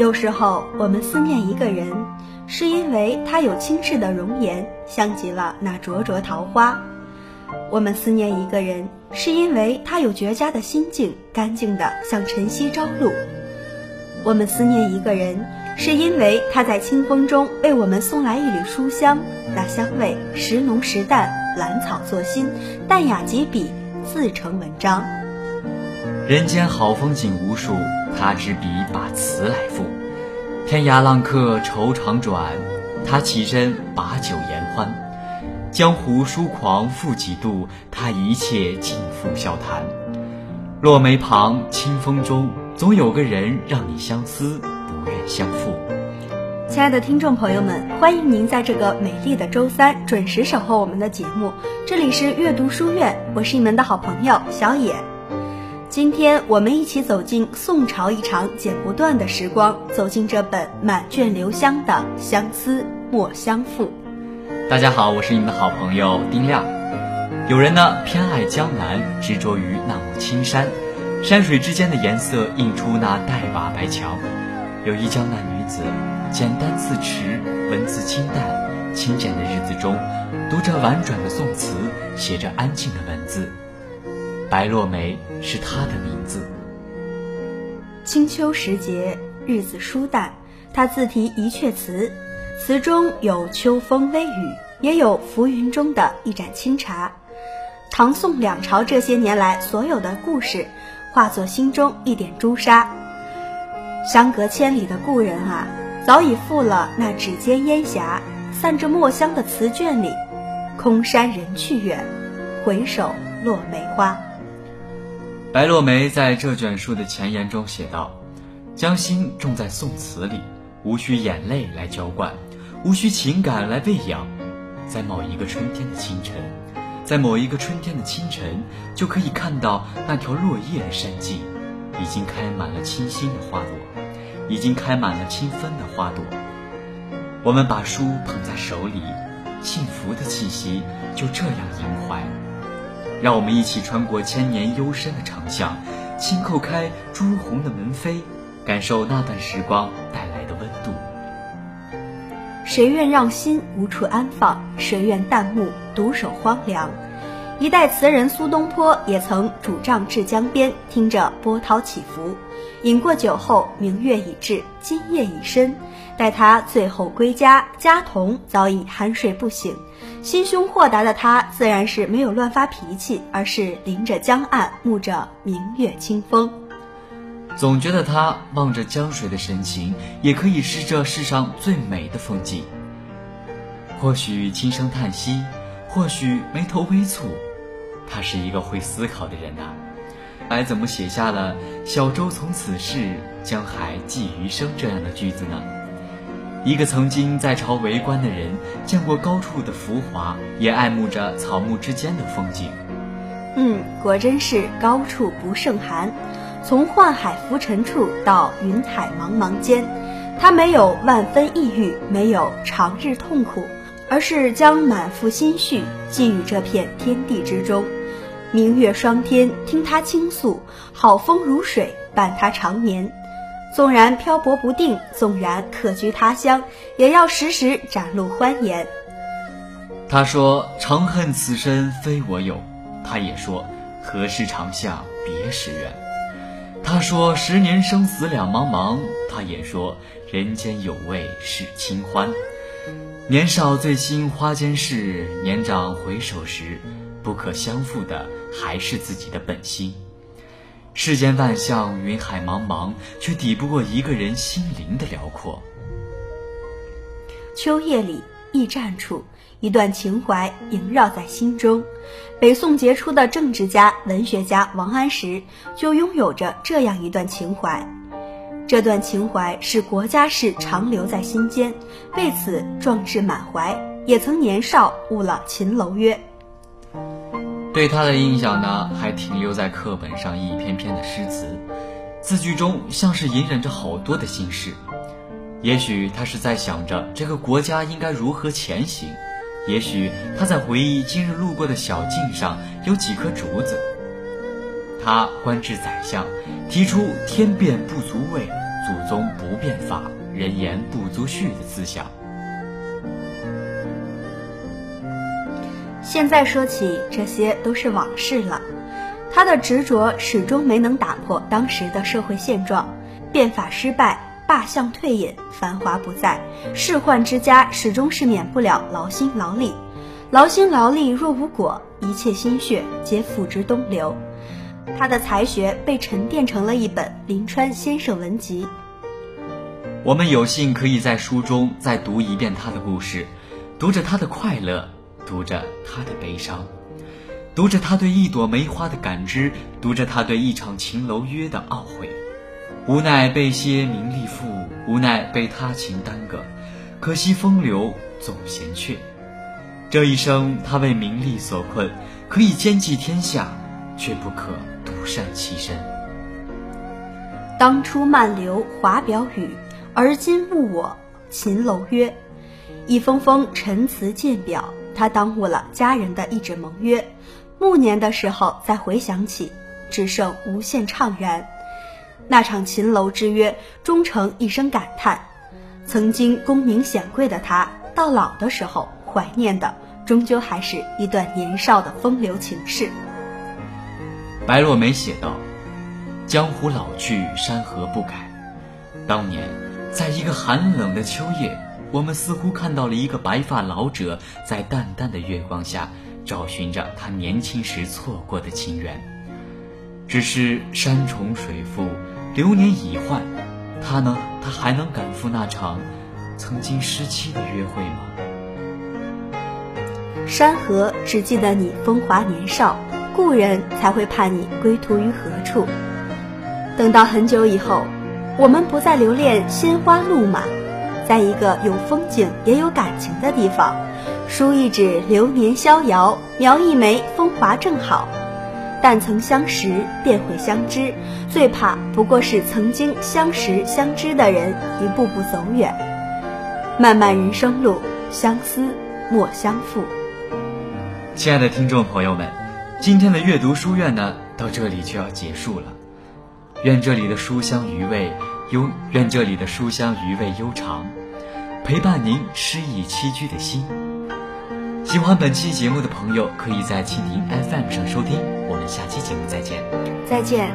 有时候我们思念一个人，是因为他有倾世的容颜，像极了那灼灼桃花；我们思念一个人，是因为他有绝佳的心境，干净的像晨曦朝露；我们思念一个人，是因为他在清风中为我们送来一缕书香，那香味时浓时淡，兰草作心，淡雅几笔，自成文章。人间好风景无数，他执笔把词来赋。天涯浪客愁肠转，他起身把酒言欢。江湖疏狂复几度，他一切尽付笑谈。落梅旁，清风中，总有个人让你相思，不愿相负。亲爱的听众朋友们，欢迎您在这个美丽的周三准时守候我们的节目。这里是阅读书院，我是你们的好朋友小野。今天我们一起走进宋朝一场剪不断的时光，走进这本满卷留香的《相思莫相负》。大家好，我是你们的好朋友丁亮。有人呢偏爱江南，执着于那抹青山，山水之间的颜色映出那黛瓦白墙。有一江南女子，简单自持，文字清淡，清简的日子中，读着婉转的宋词，写着安静的文字。白落梅是她的名字。清秋时节，日子疏淡，他自题一阙词，词中有秋风微雨，也有浮云中的一盏清茶。唐宋两朝这些年来所有的故事，化作心中一点朱砂。相隔千里的故人啊，早已赴了那指尖烟霞，散着墨香的词卷里，空山人去远，回首落梅花。白落梅在这卷书的前言中写道：“将心种在宋词里，无需眼泪来浇灌，无需情感来喂养，在某一个春天的清晨，在某一个春天的清晨，就可以看到那条落叶的山径，已经开满了清新的花朵，已经开满了清芬的花朵。我们把书捧在手里，幸福的气息就这样萦怀。”让我们一起穿过千年幽深的长巷，轻叩开朱红的门扉，感受那段时光带来的温度。谁愿让心无处安放？谁愿淡暮独守荒凉？一代词人苏东坡也曾拄杖至江边，听着波涛起伏，饮过酒后，明月已至，今夜已深。待他最后归家，家童早已酣睡不醒。心胸豁达的他，自然是没有乱发脾气，而是临着江岸，沐着明月清风。总觉得他望着江水的神情，也可以是这世上最美的风景。或许轻声叹息，或许眉头微蹙，他是一个会思考的人呐。还怎么写下了“小舟从此逝，江海寄余生”这样的句子呢？一个曾经在朝为官的人，见过高处的浮华，也爱慕着草木之间的风景。嗯，果真是高处不胜寒。从宦海浮沉处到云海茫茫间，他没有万分抑郁，没有长日痛苦，而是将满腹心绪寄予这片天地之中。明月霜天，听他倾诉；好风如水，伴他长眠。纵然漂泊不定，纵然客居他乡，也要时时展露欢颜。他说：“长恨此身非我有。”他也说：“何事长向别时圆。”他说：“十年生死两茫茫。”他也说：“人间有味是清欢。”年少最兴花间事，年长回首时，不可相负的还是自己的本心。世间万象，云海茫茫，却抵不过一个人心灵的辽阔。秋夜里，驿站处，一段情怀萦绕在心中。北宋杰出的政治家、文学家王安石就拥有着这样一段情怀。这段情怀是国家事长留在心间，为此壮志满怀，也曾年少误了秦楼约。对他的印象呢，还停留在课本上一篇篇的诗词，字句中像是隐忍着好多的心事。也许他是在想着这个国家应该如何前行，也许他在回忆今日路过的小径上有几棵竹子。他官至宰相，提出“天变不足畏，祖宗不变法，人言不足恤的思想。现在说起，这些都是往事了。他的执着始终没能打破当时的社会现状，变法失败，罢相退隐，繁华不再，仕宦之家始终是免不了劳心劳力。劳心劳力若无果，一切心血皆付之东流。他的才学被沉淀成了一本《临川先生文集》。我们有幸可以在书中再读一遍他的故事，读着他的快乐，读着他的悲伤。读着他对一朵梅花的感知，读着他对一场秦楼约的懊悔，无奈被些名利负，无奈被他情耽搁，可惜风流总嫌却。这一生他为名利所困，可以兼济天下，却不可独善其身。当初漫流华表语，而今误我秦楼约。一封封陈词鉴表，他耽误了家人的一纸盟约。暮年的时候再回想起，只剩无限怅然。那场秦楼之约，终成一声感叹。曾经功名显贵的他，到老的时候怀念的，终究还是一段年少的风流情事。白落梅写道：“江湖老去，山河不改。当年，在一个寒冷的秋夜，我们似乎看到了一个白发老者，在淡淡的月光下。”找寻着他年轻时错过的情缘，只是山重水复，流年已换，他呢？他还能赶赴那场曾经失期的约会吗？山河只记得你风华年少，故人才会盼你归途于何处。等到很久以后，我们不再留恋鲜花怒马，在一个有风景也有感情的地方。书一纸流年逍遥，描一枚风华正好。但曾相识便会相知，最怕不过是曾经相识相知的人一步步走远。漫漫人生路，相思莫相负。亲爱的听众朋友们，今天的阅读书院呢，到这里就要结束了。愿这里的书香余味悠，愿这里的书香余味悠长，陪伴您诗意栖居的心。喜欢本期节目的朋友，可以在蜻蜓 FM 上收听。我们下期节目再见。再见。